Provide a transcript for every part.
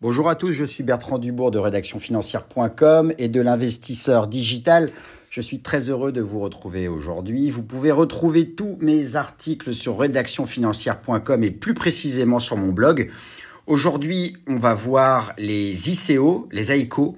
Bonjour à tous, je suis Bertrand Dubourg de rédactionfinancière.com et de l'investisseur digital. Je suis très heureux de vous retrouver aujourd'hui. Vous pouvez retrouver tous mes articles sur rédactionfinancière.com et plus précisément sur mon blog. Aujourd'hui, on va voir les ICO, les ICO,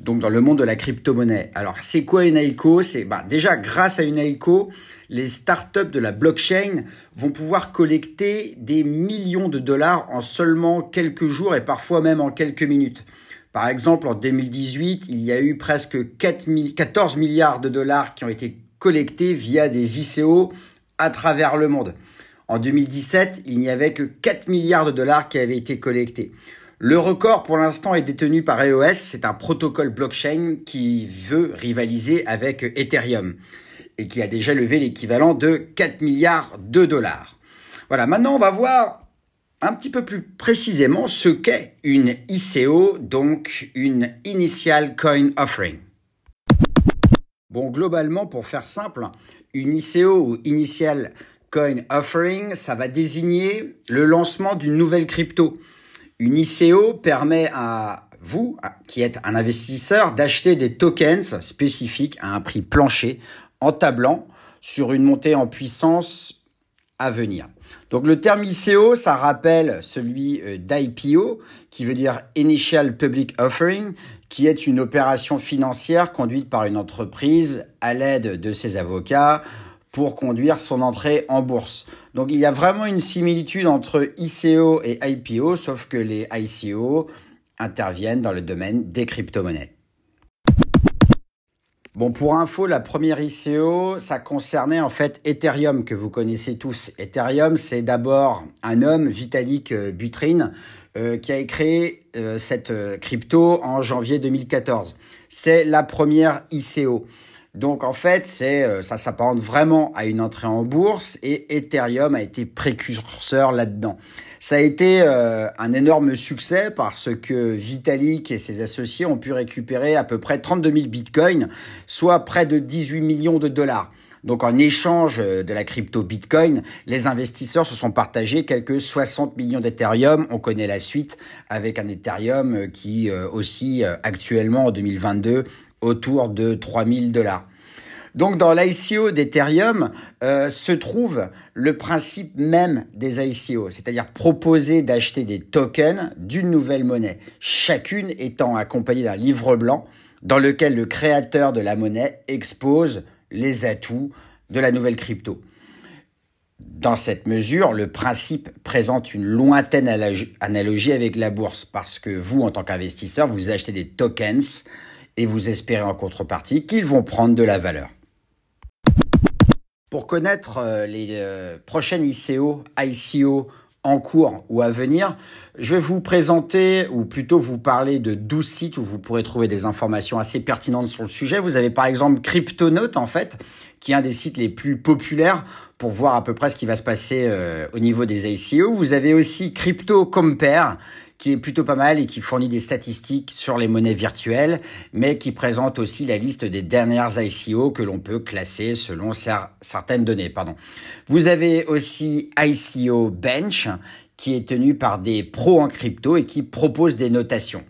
donc dans le monde de la crypto-monnaie. Alors, c'est quoi une ICO bah, déjà grâce à une ICO, les startups de la blockchain vont pouvoir collecter des millions de dollars en seulement quelques jours et parfois même en quelques minutes. Par exemple, en 2018, il y a eu presque 14 milliards de dollars qui ont été collectés via des ICO à travers le monde. En 2017, il n'y avait que 4 milliards de dollars qui avaient été collectés. Le record pour l'instant est détenu par EOS, c'est un protocole blockchain qui veut rivaliser avec Ethereum et qui a déjà levé l'équivalent de 4 milliards de dollars. Voilà, maintenant on va voir un petit peu plus précisément ce qu'est une ICO, donc une Initial Coin Offering. Bon, globalement, pour faire simple, une ICO ou Initial Coin Offering, ça va désigner le lancement d'une nouvelle crypto. Une ICO permet à vous, qui êtes un investisseur, d'acheter des tokens spécifiques à un prix plancher en tablant sur une montée en puissance à venir. Donc le terme ICO, ça rappelle celui euh, d'IPO, qui veut dire Initial Public Offering, qui est une opération financière conduite par une entreprise à l'aide de ses avocats pour conduire son entrée en bourse. Donc il y a vraiment une similitude entre ICO et IPO, sauf que les ICO interviennent dans le domaine des crypto-monnaies. Bon, pour info, la première ICO, ça concernait en fait Ethereum, que vous connaissez tous. Ethereum, c'est d'abord un homme, Vitalik euh, Buterin, euh, qui a créé euh, cette crypto en janvier 2014. C'est la première ICO. Donc en fait, c'est euh, ça s'apparente vraiment à une entrée en bourse et Ethereum a été précurseur là-dedans. Ça a été euh, un énorme succès parce que Vitalik et ses associés ont pu récupérer à peu près 32 000 bitcoins, soit près de 18 millions de dollars. Donc en échange euh, de la crypto Bitcoin, les investisseurs se sont partagés quelques 60 millions d'Ethereum. On connaît la suite avec un Ethereum qui aussi actuellement en 2022 autour de 3000 dollars. Donc dans l'ICO d'Ethereum euh, se trouve le principe même des ICO, c'est-à-dire proposer d'acheter des tokens d'une nouvelle monnaie, chacune étant accompagnée d'un livre blanc dans lequel le créateur de la monnaie expose les atouts de la nouvelle crypto. Dans cette mesure, le principe présente une lointaine analogie avec la bourse parce que vous, en tant qu'investisseur, vous achetez des tokens et vous espérez en contrepartie qu'ils vont prendre de la valeur. Pour connaître euh, les euh, prochaines ICO, ICO en cours ou à venir, je vais vous présenter, ou plutôt vous parler de 12 sites où vous pourrez trouver des informations assez pertinentes sur le sujet. Vous avez par exemple Cryptonote, en fait, qui est un des sites les plus populaires pour voir à peu près ce qui va se passer euh, au niveau des ICO. Vous avez aussi Crypto Compare, qui est plutôt pas mal et qui fournit des statistiques sur les monnaies virtuelles, mais qui présente aussi la liste des dernières ICO que l'on peut classer selon certaines données. Pardon. Vous avez aussi ICO Bench, qui est tenu par des pros en crypto et qui propose des notations.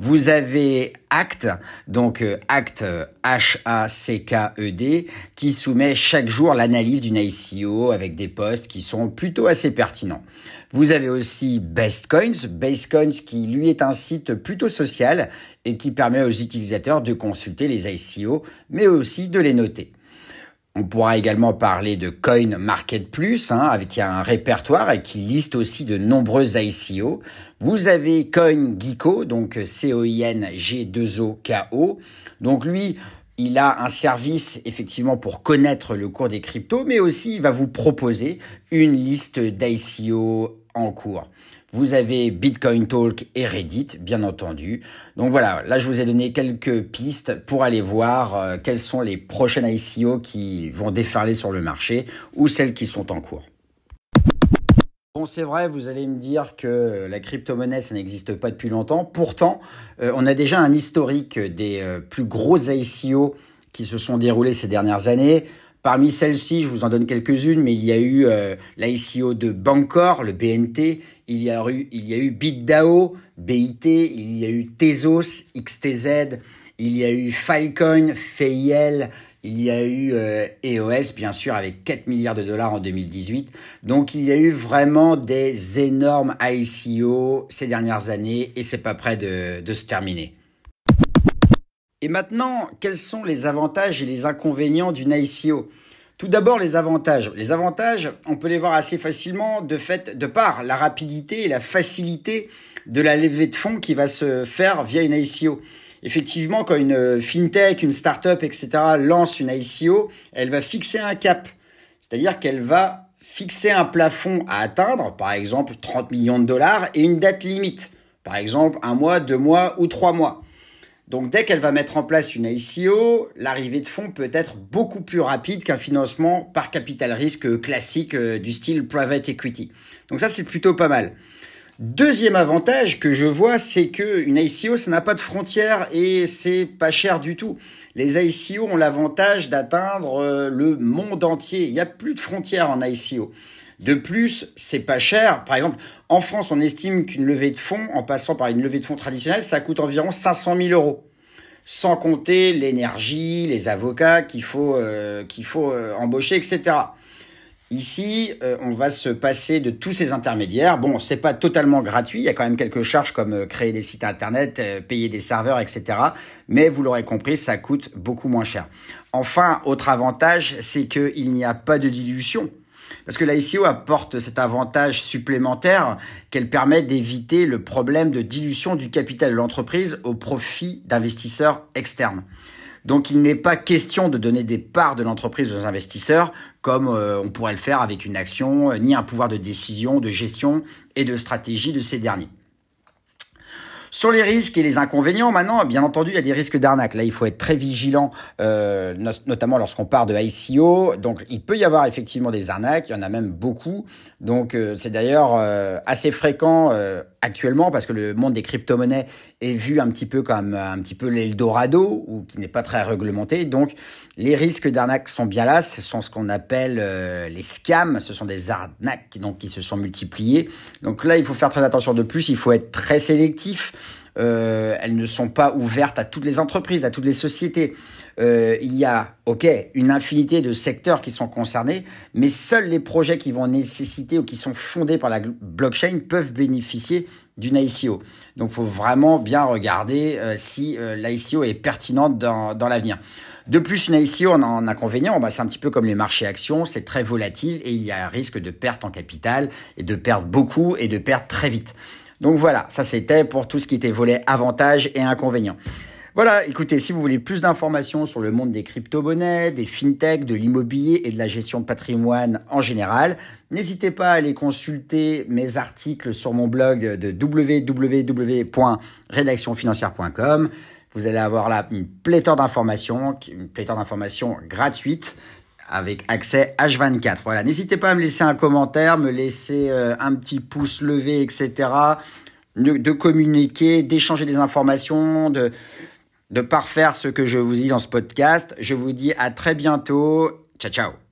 Vous avez Act, donc euh, Act H-A-C-K-E-D, qui soumet chaque jour l'analyse d'une ICO avec des posts qui sont plutôt assez pertinents. Vous avez aussi Bestcoins, Bestcoins qui lui est un site plutôt social et qui permet aux utilisateurs de consulter les ICO, mais aussi de les noter. On pourra également parler de Coin Market Plus, hein, avec un répertoire et qui liste aussi de nombreuses ICO. Vous avez Coin Geeko, donc C-O-I-N-G-2-O-K-O. Donc lui, il a un service effectivement pour connaître le cours des cryptos, mais aussi il va vous proposer une liste d'ICO en cours. Vous avez Bitcoin Talk et Reddit, bien entendu. Donc voilà, là je vous ai donné quelques pistes pour aller voir euh, quelles sont les prochaines ICO qui vont déferler sur le marché ou celles qui sont en cours. Bon, c'est vrai, vous allez me dire que la crypto-monnaie, ça n'existe pas depuis longtemps. Pourtant, euh, on a déjà un historique des euh, plus gros ICO qui se sont déroulés ces dernières années. Parmi celles-ci, je vous en donne quelques-unes, mais il y a eu euh, l'ICO de Bancor, le BNT, il y a eu, BitDAO, BIT, il y a eu Tezos, XTZ, il y a eu Filecoin, FIL, il y a eu EOS, e bien sûr, avec 4 milliards de dollars en 2018. Donc, il y a eu vraiment des énormes ICO ces dernières années et c'est pas de, de se terminer. Et maintenant, quels sont les avantages et les inconvénients d'une ICO Tout d'abord, les avantages. Les avantages, on peut les voir assez facilement de fait, de par la rapidité et la facilité de la levée de fonds qui va se faire via une ICO. Effectivement, quand une fintech, une startup, etc. lance une ICO, elle va fixer un cap. C'est-à-dire qu'elle va fixer un plafond à atteindre, par exemple 30 millions de dollars, et une date limite. Par exemple, un mois, deux mois ou trois mois. Donc dès qu'elle va mettre en place une ICO, l'arrivée de fonds peut être beaucoup plus rapide qu'un financement par capital risque classique euh, du style private equity. Donc ça c'est plutôt pas mal. Deuxième avantage que je vois, c'est que une ICO, ça n'a pas de frontières et c'est pas cher du tout. Les ICO ont l'avantage d'atteindre euh, le monde entier. Il n'y a plus de frontières en ICO. De plus, c'est pas cher. Par exemple, en France, on estime qu'une levée de fonds, en passant par une levée de fonds traditionnelle, ça coûte environ 500 000 euros. Sans compter l'énergie, les avocats qu'il faut, euh, euh, embaucher, etc. Ici, euh, on va se passer de tous ces intermédiaires. Bon, c'est pas totalement gratuit. Il y a quand même quelques charges comme créer des sites internet, payer des serveurs, etc. Mais vous l'aurez compris, ça coûte beaucoup moins cher. Enfin, autre avantage, c'est qu'il n'y a pas de dilution. Parce que l'ICO apporte cet avantage supplémentaire qu'elle permet d'éviter le problème de dilution du capital de l'entreprise au profit d'investisseurs externes. Donc il n'est pas question de donner des parts de l'entreprise aux investisseurs comme euh, on pourrait le faire avec une action, ni un pouvoir de décision, de gestion et de stratégie de ces derniers. Sur les risques et les inconvénients, maintenant, bien entendu, il y a des risques d'arnaque. Là, il faut être très vigilant, euh, notamment lorsqu'on part de ICO. Donc, il peut y avoir effectivement des arnaques. Il y en a même beaucoup. Donc, euh, c'est d'ailleurs euh, assez fréquent actuellement parce que le monde des crypto-monnaies est vu un petit peu comme un petit peu l'Eldorado ou qui n'est pas très réglementé. Donc, les risques d'arnaque sont bien là. Ce sont ce qu'on appelle les scams. Ce sont des arnaques donc qui se sont multipliées. Donc là, il faut faire très attention. De plus, il faut être très sélectif. Euh, elles ne sont pas ouvertes à toutes les entreprises, à toutes les sociétés. Euh, il y a, ok, une infinité de secteurs qui sont concernés, mais seuls les projets qui vont nécessiter ou qui sont fondés par la blockchain peuvent bénéficier d'une ICO. Donc, il faut vraiment bien regarder euh, si l'ICO est pertinente dans, l'avenir. De plus, une ICO en, en inconvénient, c'est un petit peu comme les marchés actions, c'est très volatile et il y a un risque de perte en capital et de perdre beaucoup et de perdre très vite. Donc voilà, ça c'était pour tout ce qui était volet avantages et inconvénients. Voilà, écoutez, si vous voulez plus d'informations sur le monde des crypto-monnaies, des fintechs, de l'immobilier et de la gestion de patrimoine en général, n'hésitez pas à aller consulter mes articles sur mon blog de www.rédactionfinancière.com. Vous allez avoir là une pléthore d'informations, une pléthore d'informations gratuites avec accès H24. Voilà, n'hésitez pas à me laisser un commentaire, me laisser euh, un petit pouce levé, etc. De, communiquer, d'échanger des informations, de, de parfaire ce que je vous dis dans ce podcast. Je vous dis à très bientôt. Ciao, ciao.